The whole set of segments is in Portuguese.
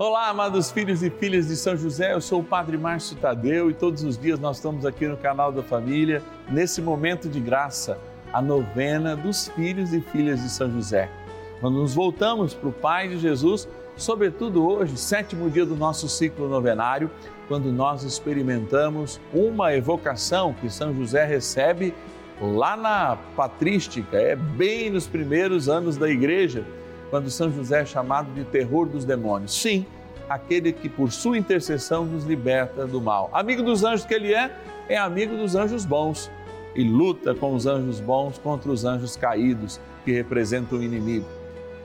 Olá, amados filhos e filhas de São José, eu sou o Padre Márcio Tadeu e todos os dias nós estamos aqui no canal da família, nesse momento de graça, a novena dos filhos e filhas de São José. Quando nos voltamos para o Pai de Jesus, sobretudo hoje, sétimo dia do nosso ciclo novenário, quando nós experimentamos uma evocação que São José recebe lá na patrística, é bem nos primeiros anos da igreja quando São José é chamado de terror dos demônios. Sim, aquele que por sua intercessão nos liberta do mal. Amigo dos anjos que ele é, é amigo dos anjos bons e luta com os anjos bons contra os anjos caídos que representam o inimigo.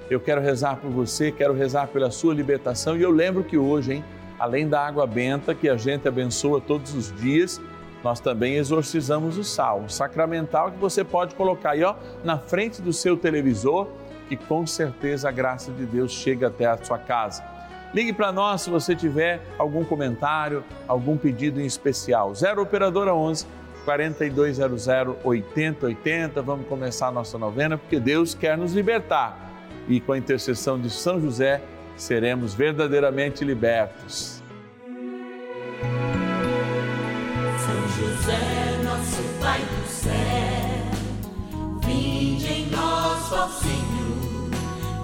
Eu quero rezar por você, quero rezar pela sua libertação e eu lembro que hoje, hein, além da água benta que a gente abençoa todos os dias, nós também exorcizamos o sal, o sacramental que você pode colocar aí ó, na frente do seu televisor que com certeza a graça de Deus chega até a sua casa. Ligue para nós se você tiver algum comentário, algum pedido em especial. 0 Operadora 11 4200 8080. Vamos começar a nossa novena porque Deus quer nos libertar. E com a intercessão de São José, seremos verdadeiramente libertos. São José, nosso Pai do céu, em nós,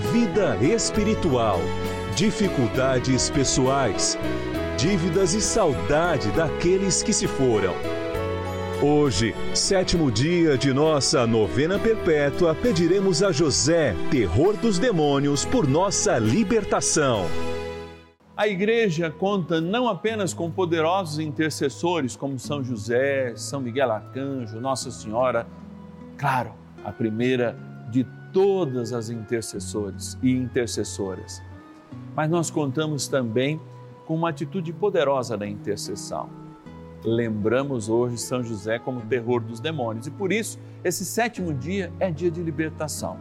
vida espiritual, dificuldades pessoais, dívidas e saudade daqueles que se foram. Hoje, sétimo dia de nossa novena perpétua, pediremos a José, terror dos demônios, por nossa libertação. A igreja conta não apenas com poderosos intercessores como São José, São Miguel Arcanjo, Nossa Senhora, claro, a primeira de todas as intercessores e intercessoras. Mas nós contamos também com uma atitude poderosa da intercessão. Lembramos hoje São José como terror dos demônios e por isso esse sétimo dia é dia de libertação.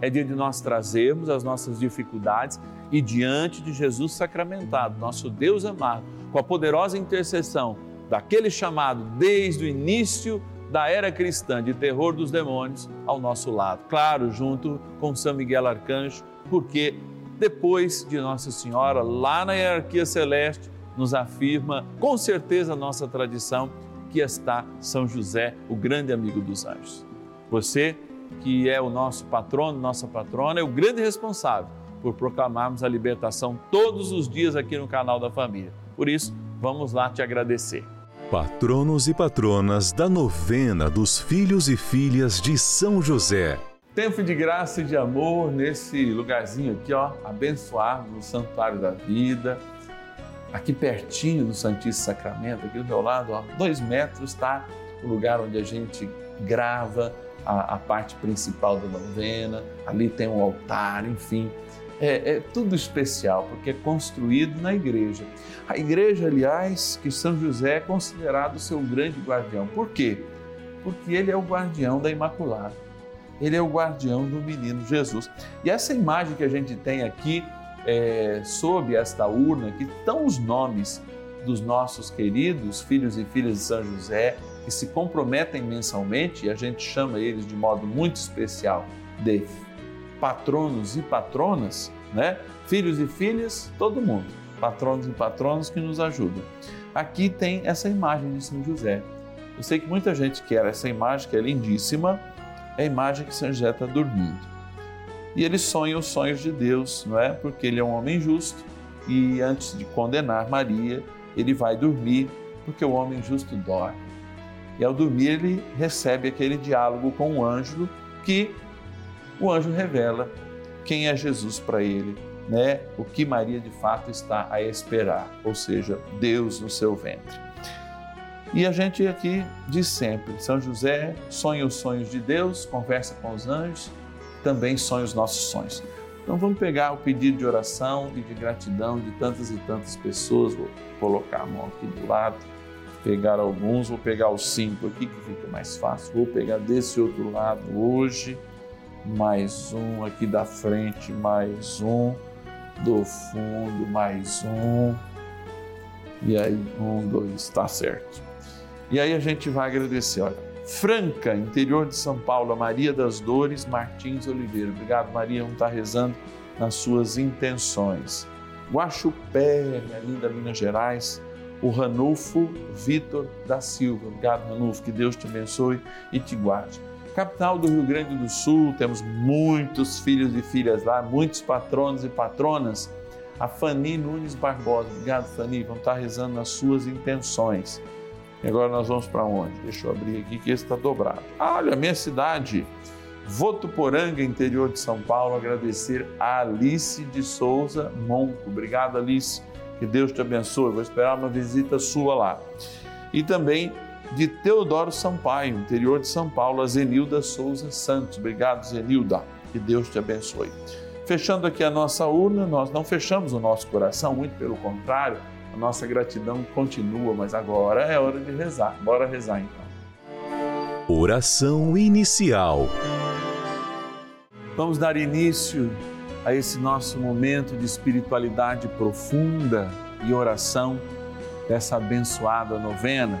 É dia de nós trazermos as nossas dificuldades e diante de Jesus sacramentado, nosso Deus amado, com a poderosa intercessão daquele chamado desde o início da era cristã de terror dos demônios ao nosso lado. Claro, junto com São Miguel Arcanjo, porque depois de Nossa Senhora, lá na hierarquia celeste, nos afirma com certeza a nossa tradição que está São José, o grande amigo dos anjos. Você, que é o nosso patrono, nossa patrona, é o grande responsável por proclamarmos a libertação todos os dias aqui no canal da família. Por isso, vamos lá te agradecer. Patronos e patronas da novena dos filhos e filhas de São José. Tempo de graça e de amor nesse lugarzinho aqui, ó, abençoado no Santuário da Vida, aqui pertinho do Santíssimo Sacramento, aqui do meu lado, ó, dois metros está o lugar onde a gente grava a, a parte principal da novena, ali tem um altar, enfim, é, é, tudo especial, porque é construído na igreja. A igreja, aliás, que São José é considerado seu grande guardião. Por quê? Porque ele é o guardião da Imaculada. Ele é o guardião do menino Jesus. E essa imagem que a gente tem aqui, é, sob esta urna, que estão os nomes dos nossos queridos filhos e filhas de São José, que se comprometem mensalmente, e a gente chama eles de modo muito especial de patronos e patronas, né? Filhos e filhas, todo mundo, patronos e patronas que nos ajudam. aqui tem essa imagem de São José. Eu sei que muita gente quer essa imagem, que é lindíssima, é a imagem que São José está dormindo. E ele sonha os sonhos de Deus, não é? Porque ele é um homem justo e antes de condenar Maria, ele vai dormir, porque o homem justo dorme. E ao dormir, ele recebe aquele diálogo com o anjo, que o anjo revela quem é Jesus para ele, né? O que Maria de fato está a esperar, ou seja, Deus no seu ventre. E a gente aqui diz sempre: São José sonha os sonhos de Deus, conversa com os anjos, também sonha os nossos sonhos. Então vamos pegar o pedido de oração e de gratidão de tantas e tantas pessoas, vou colocar a mão aqui do lado, pegar alguns, vou pegar os cinco aqui que fica mais fácil, vou pegar desse outro lado hoje, mais um aqui da frente, mais um, do fundo, mais um, e aí um, dois, está certo. E aí a gente vai agradecer, olha. Franca, interior de São Paulo, Maria das Dores Martins Oliveira. Obrigado, Maria, vamos estar rezando nas suas intenções. Guaxupé, minha linda Minas Gerais, o Ranulfo Vitor da Silva. Obrigado, Ranulfo, que Deus te abençoe e te guarde. Capital do Rio Grande do Sul, temos muitos filhos e filhas lá, muitos patronos e patronas. A Fani Nunes Barbosa. Obrigado, Fani, vamos estar rezando nas suas intenções. E agora nós vamos para onde? Deixa eu abrir aqui que esse está dobrado. Ah, olha, minha cidade, Votuporanga, interior de São Paulo, agradecer a Alice de Souza Monco. Obrigado, Alice. Que Deus te abençoe. Vou esperar uma visita sua lá. E também de Teodoro Sampaio, interior de São Paulo, a Zenilda Souza Santos. Obrigado, Zenilda. Que Deus te abençoe. Fechando aqui a nossa urna, nós não fechamos o nosso coração, muito pelo contrário a nossa gratidão continua, mas agora é hora de rezar. Bora rezar então. Oração inicial. Vamos dar início a esse nosso momento de espiritualidade profunda e oração dessa abençoada novena,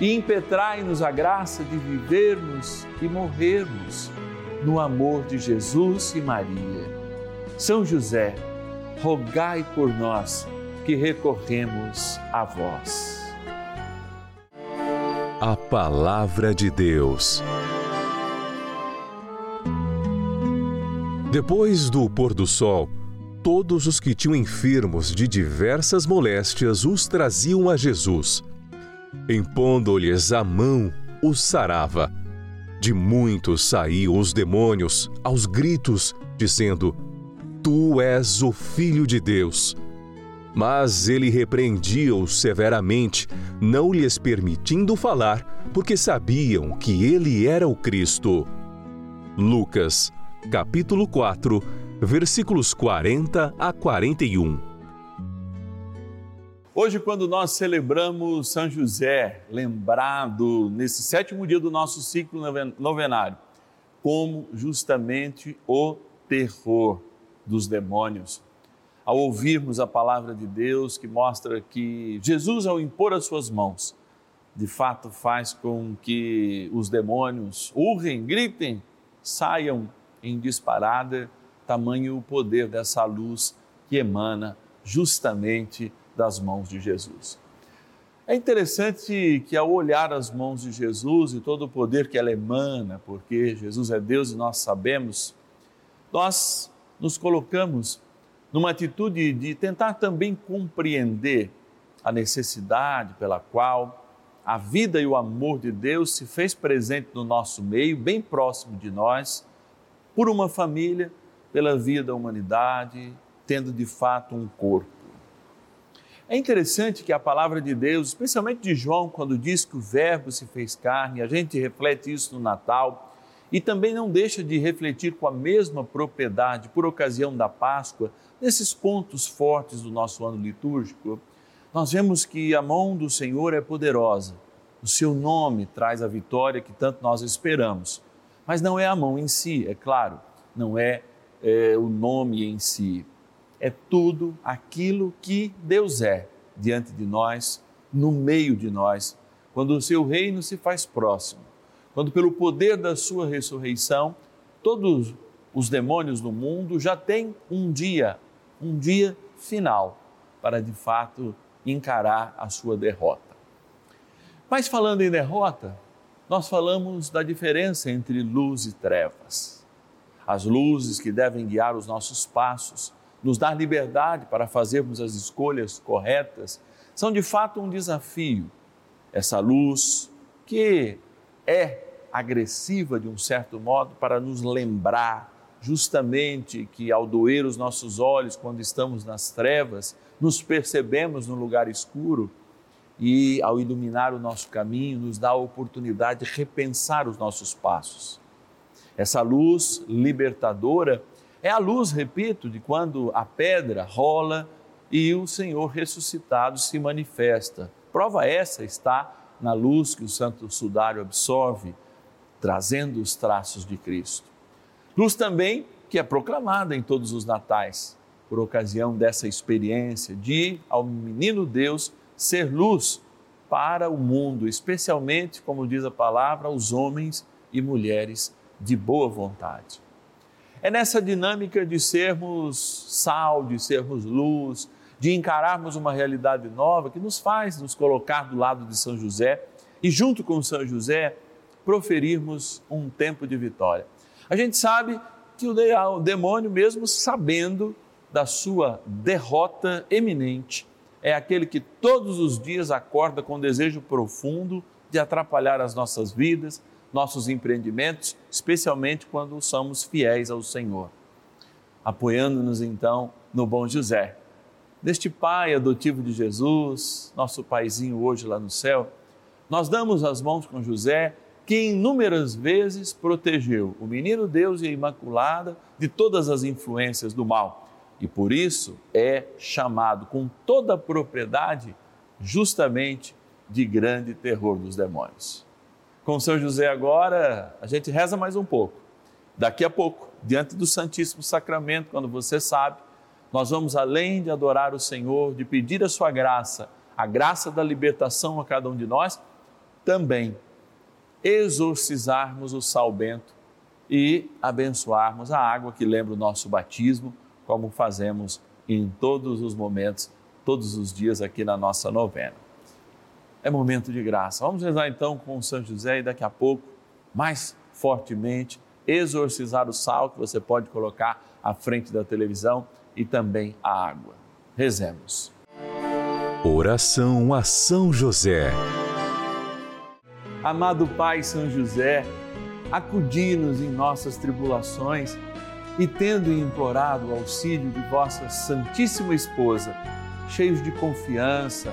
e impetrai-nos a graça de vivermos e morrermos no amor de Jesus e Maria. São José, rogai por nós que recorremos a vós. A Palavra de Deus. Depois do pôr do sol, todos os que tinham enfermos de diversas moléstias os traziam a Jesus. Impondo-lhes a mão, os sarava. De muitos saíam os demônios, aos gritos, dizendo: Tu és o Filho de Deus. Mas ele repreendia-os severamente, não lhes permitindo falar, porque sabiam que ele era o Cristo. Lucas, capítulo 4, versículos 40 a 41. Hoje, quando nós celebramos São José, lembrado nesse sétimo dia do nosso ciclo novenário, como justamente o terror dos demônios. Ao ouvirmos a palavra de Deus que mostra que Jesus, ao impor as suas mãos, de fato faz com que os demônios urrem, gritem, saiam em disparada, tamanho o poder dessa luz que emana justamente das mãos de Jesus. É interessante que ao olhar as mãos de Jesus e todo o poder que ela emana, porque Jesus é Deus e nós sabemos, nós nos colocamos numa atitude de tentar também compreender a necessidade pela qual a vida e o amor de Deus se fez presente no nosso meio, bem próximo de nós, por uma família, pela vida da humanidade, tendo de fato um corpo. É interessante que a palavra de Deus, especialmente de João, quando diz que o Verbo se fez carne, a gente reflete isso no Natal e também não deixa de refletir com a mesma propriedade por ocasião da Páscoa, nesses pontos fortes do nosso ano litúrgico, nós vemos que a mão do Senhor é poderosa, o seu nome traz a vitória que tanto nós esperamos. Mas não é a mão em si, é claro, não é, é o nome em si, é tudo aquilo que Deus é diante de nós, no meio de nós, quando o seu reino se faz próximo, quando pelo poder da sua ressurreição, todos os demônios do mundo já têm um dia um dia final para de fato encarar a sua derrota. Mas falando em derrota, nós falamos da diferença entre luz e trevas. As luzes que devem guiar os nossos passos, nos dar liberdade para fazermos as escolhas corretas, são de fato um desafio. Essa luz que é agressiva de um certo modo para nos lembrar justamente que ao doer os nossos olhos quando estamos nas trevas, nos percebemos no lugar escuro e ao iluminar o nosso caminho, nos dá a oportunidade de repensar os nossos passos. Essa luz libertadora é a luz, repito, de quando a pedra rola e o Senhor ressuscitado se manifesta. Prova essa está na luz que o Santo Sudário absorve, trazendo os traços de Cristo. Luz também que é proclamada em todos os natais, por ocasião dessa experiência de, ao menino Deus, ser luz para o mundo, especialmente, como diz a palavra, os homens e mulheres de boa vontade. É nessa dinâmica de sermos sal, de sermos luz, de encararmos uma realidade nova que nos faz nos colocar do lado de São José e, junto com São José, proferirmos um tempo de vitória. A gente sabe que o demônio, mesmo sabendo da sua derrota eminente, é aquele que todos os dias acorda com desejo profundo de atrapalhar as nossas vidas, nossos empreendimentos, especialmente quando somos fiéis ao Senhor. Apoiando-nos então no bom José, deste pai adotivo de Jesus, nosso paizinho hoje lá no céu, nós damos as mãos com José que inúmeras vezes protegeu o menino Deus e a Imaculada de todas as influências do mal. E por isso é chamado com toda a propriedade justamente de grande terror dos demônios. Com São José agora, a gente reza mais um pouco. Daqui a pouco, diante do Santíssimo Sacramento, quando você sabe, nós vamos além de adorar o Senhor, de pedir a sua graça, a graça da libertação a cada um de nós, também exorcizarmos o sal bento e abençoarmos a água que lembra o nosso batismo, como fazemos em todos os momentos, todos os dias aqui na nossa novena. É momento de graça. Vamos rezar então com São José e daqui a pouco, mais fortemente, exorcizar o sal que você pode colocar à frente da televisão e também a água. Rezemos. Oração a São José. Amado Pai São José, acudi-nos em nossas tribulações e, tendo implorado o auxílio de vossa Santíssima Esposa, cheios de confiança,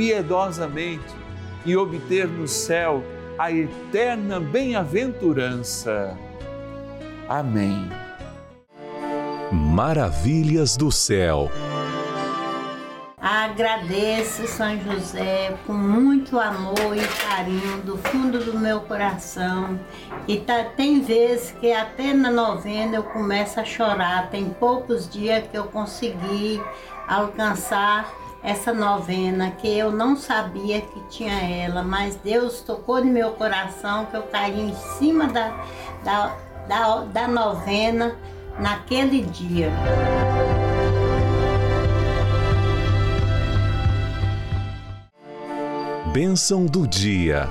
piedosamente e obter no céu a eterna bem-aventurança. Amém. Maravilhas do céu. Agradeço São José com muito amor e carinho do fundo do meu coração. E tá, tem vezes que até na novena eu começo a chorar. Tem poucos dias que eu consegui alcançar essa novena que eu não sabia que tinha ela, mas Deus tocou no meu coração que eu caí em cima da, da, da, da novena naquele dia. Bênção do dia.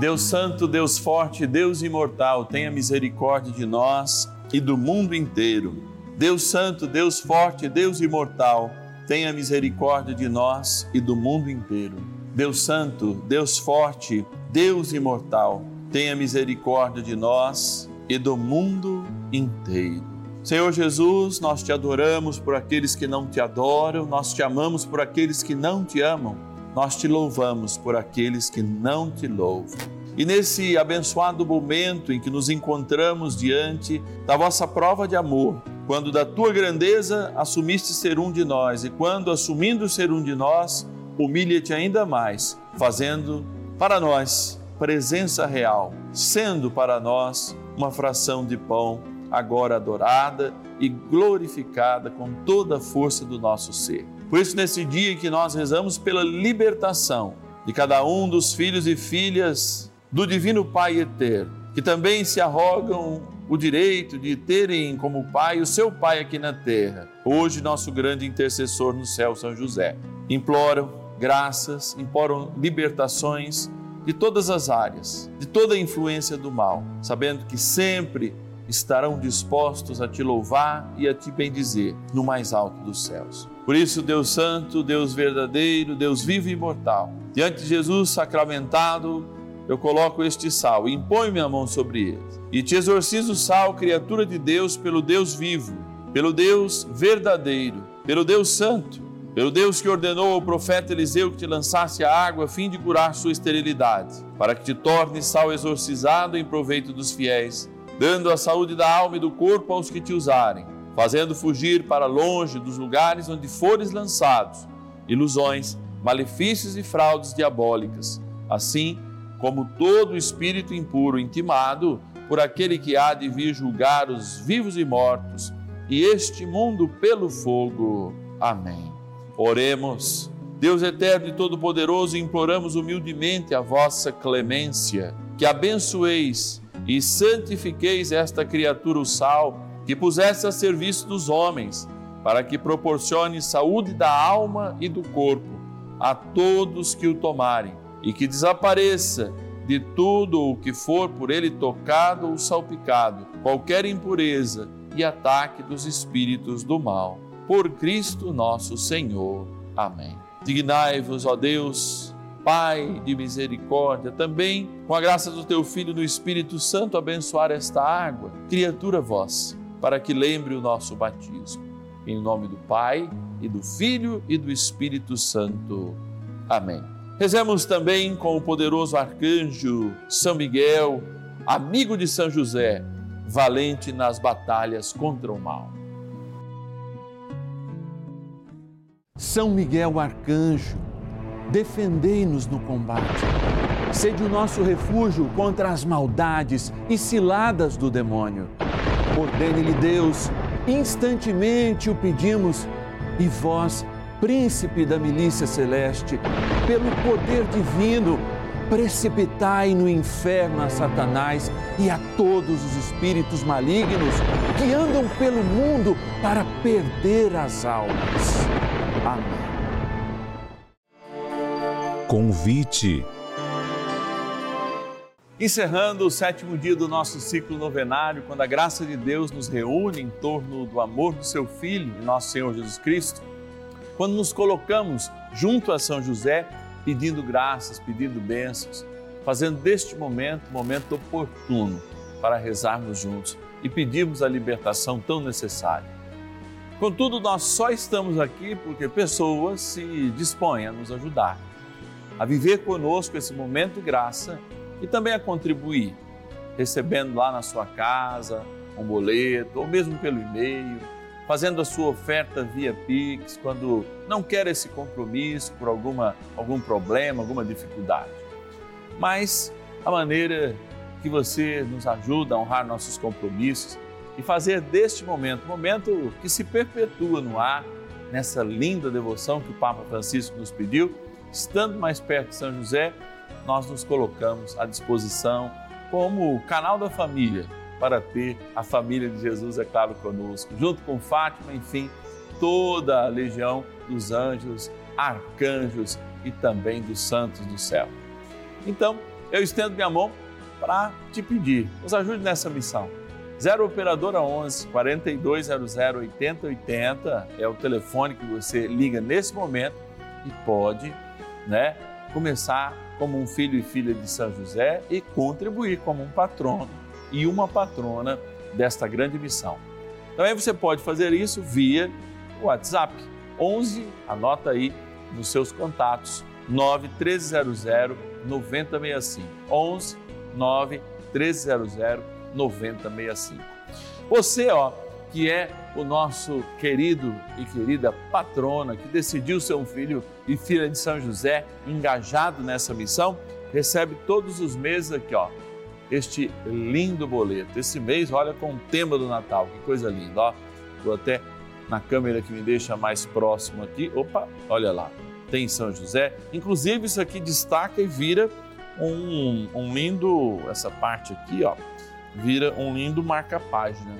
Deus Santo, Deus Forte, Deus Imortal, tenha misericórdia de nós e do mundo inteiro. Deus Santo, Deus Forte, Deus Imortal, tenha misericórdia de nós e do mundo inteiro. Deus Santo, Deus Forte, Deus Imortal, tenha misericórdia de nós e do mundo inteiro. Senhor Jesus, nós te adoramos por aqueles que não te adoram, nós te amamos por aqueles que não te amam, nós te louvamos por aqueles que não te louvam. E nesse abençoado momento em que nos encontramos diante da vossa prova de amor, quando da tua grandeza assumiste ser um de nós e quando assumindo ser um de nós, humilha-te ainda mais, fazendo para nós presença real, sendo para nós uma fração de pão agora adorada e glorificada com toda a força do nosso ser. Por isso, nesse dia em que nós rezamos pela libertação de cada um dos filhos e filhas do Divino Pai Eterno, que também se arrogam o direito de terem como pai o seu pai aqui na terra. Hoje, nosso grande intercessor no céu, São José. Imploram graças, imploram libertações de todas as áreas, de toda a influência do mal, sabendo que sempre estarão dispostos a te louvar e a te bendizer no mais alto dos céus. Por isso, Deus Santo, Deus verdadeiro, Deus vivo e imortal, diante de Jesus sacramentado, eu coloco este sal, impõe minha mão sobre ele e te exorcizo sal, criatura de Deus, pelo Deus vivo, pelo Deus verdadeiro, pelo Deus santo, pelo Deus que ordenou ao profeta Eliseu que te lançasse a água a fim de curar sua esterilidade, para que te torne sal exorcizado em proveito dos fiéis, dando a saúde da alma e do corpo aos que te usarem, fazendo fugir para longe dos lugares onde fores lançados ilusões, malefícios e fraudes diabólicas. Assim, como todo espírito impuro intimado por aquele que há de vir julgar os vivos e mortos, e este mundo pelo fogo. Amém. Oremos. Deus eterno e todo-poderoso, imploramos humildemente a vossa clemência, que abençoeis e santifiqueis esta criatura, o sal, que pusesse a serviço dos homens, para que proporcione saúde da alma e do corpo a todos que o tomarem e que desapareça de tudo o que for por ele tocado ou salpicado, qualquer impureza e ataque dos espíritos do mal. Por Cristo nosso Senhor. Amém. Dignai-vos, ó Deus, Pai de misericórdia, também com a graça do teu Filho no Espírito Santo, abençoar esta água, criatura vossa, para que lembre o nosso batismo. Em nome do Pai, e do Filho e do Espírito Santo. Amém. Rezemos também com o poderoso arcanjo São Miguel, amigo de São José, valente nas batalhas contra o mal. São Miguel arcanjo, defendei-nos no combate. Sede o nosso refúgio contra as maldades e ciladas do demônio. Ordene-lhe Deus, instantemente o pedimos, e vós, príncipe da milícia celeste, pelo poder divino, precipitai no inferno a Satanás e a todos os espíritos malignos que andam pelo mundo para perder as almas. Amém. Convite. Encerrando o sétimo dia do nosso ciclo novenário, quando a graça de Deus nos reúne em torno do amor do seu Filho, nosso Senhor Jesus Cristo, quando nos colocamos junto a São José, pedindo graças, pedindo bênçãos, fazendo deste momento momento oportuno para rezarmos juntos e pedirmos a libertação tão necessária. Contudo, nós só estamos aqui porque pessoas se dispõem a nos ajudar, a viver conosco esse momento de graça e também a contribuir, recebendo lá na sua casa um boleto ou mesmo pelo e-mail, fazendo a sua oferta via Pix quando não quer esse compromisso por alguma, algum problema, alguma dificuldade. Mas a maneira que você nos ajuda a honrar nossos compromissos e fazer deste momento momento que se perpetua no ar, nessa linda devoção que o Papa Francisco nos pediu, estando mais perto de São José nós nos colocamos à disposição como canal da família para ter a família de Jesus, é claro, conosco, junto com Fátima, enfim, toda a legião dos anjos, arcanjos e também dos santos do céu. Então, eu estendo minha mão para te pedir, nos ajude nessa missão. 0 Operadora 11 4200 8080 é o telefone que você liga nesse momento e pode, né, começar como um filho e filha de São José e contribuir como um patrono e uma patrona desta grande missão. Também você pode fazer isso via WhatsApp 11, anota aí nos seus contatos 9300 9065 11 9 1300 9065. Você, ó, que é o nosso querido e querida patrona que decidiu ser um filho e filha de São José, engajado nessa missão, recebe todos os meses aqui, ó, este lindo boleto. Esse mês, olha com o tema do Natal, que coisa linda, ó. Vou até na câmera que me deixa mais próximo aqui. Opa, olha lá, tem São José. Inclusive, isso aqui destaca e vira um, um lindo, essa parte aqui, ó, vira um lindo marca-página.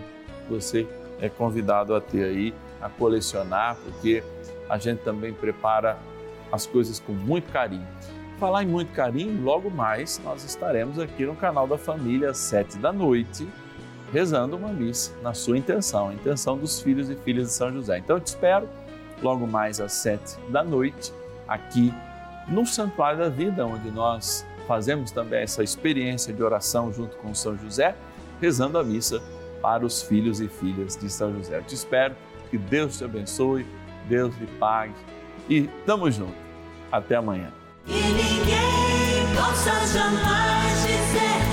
Você é convidado a ter aí, a colecionar, porque a gente também prepara as coisas com muito carinho. Falar em muito carinho, logo mais nós estaremos aqui no canal da Família às sete da noite, rezando uma missa na sua intenção, a intenção dos filhos e filhas de São José. Então eu te espero logo mais às sete da noite, aqui no Santuário da Vida, onde nós fazemos também essa experiência de oração junto com São José, rezando a missa para os filhos e filhas de São José. Eu te espero, que Deus te abençoe, Deus lhe pague e tamo junto. Até amanhã. E ninguém possa jamais dizer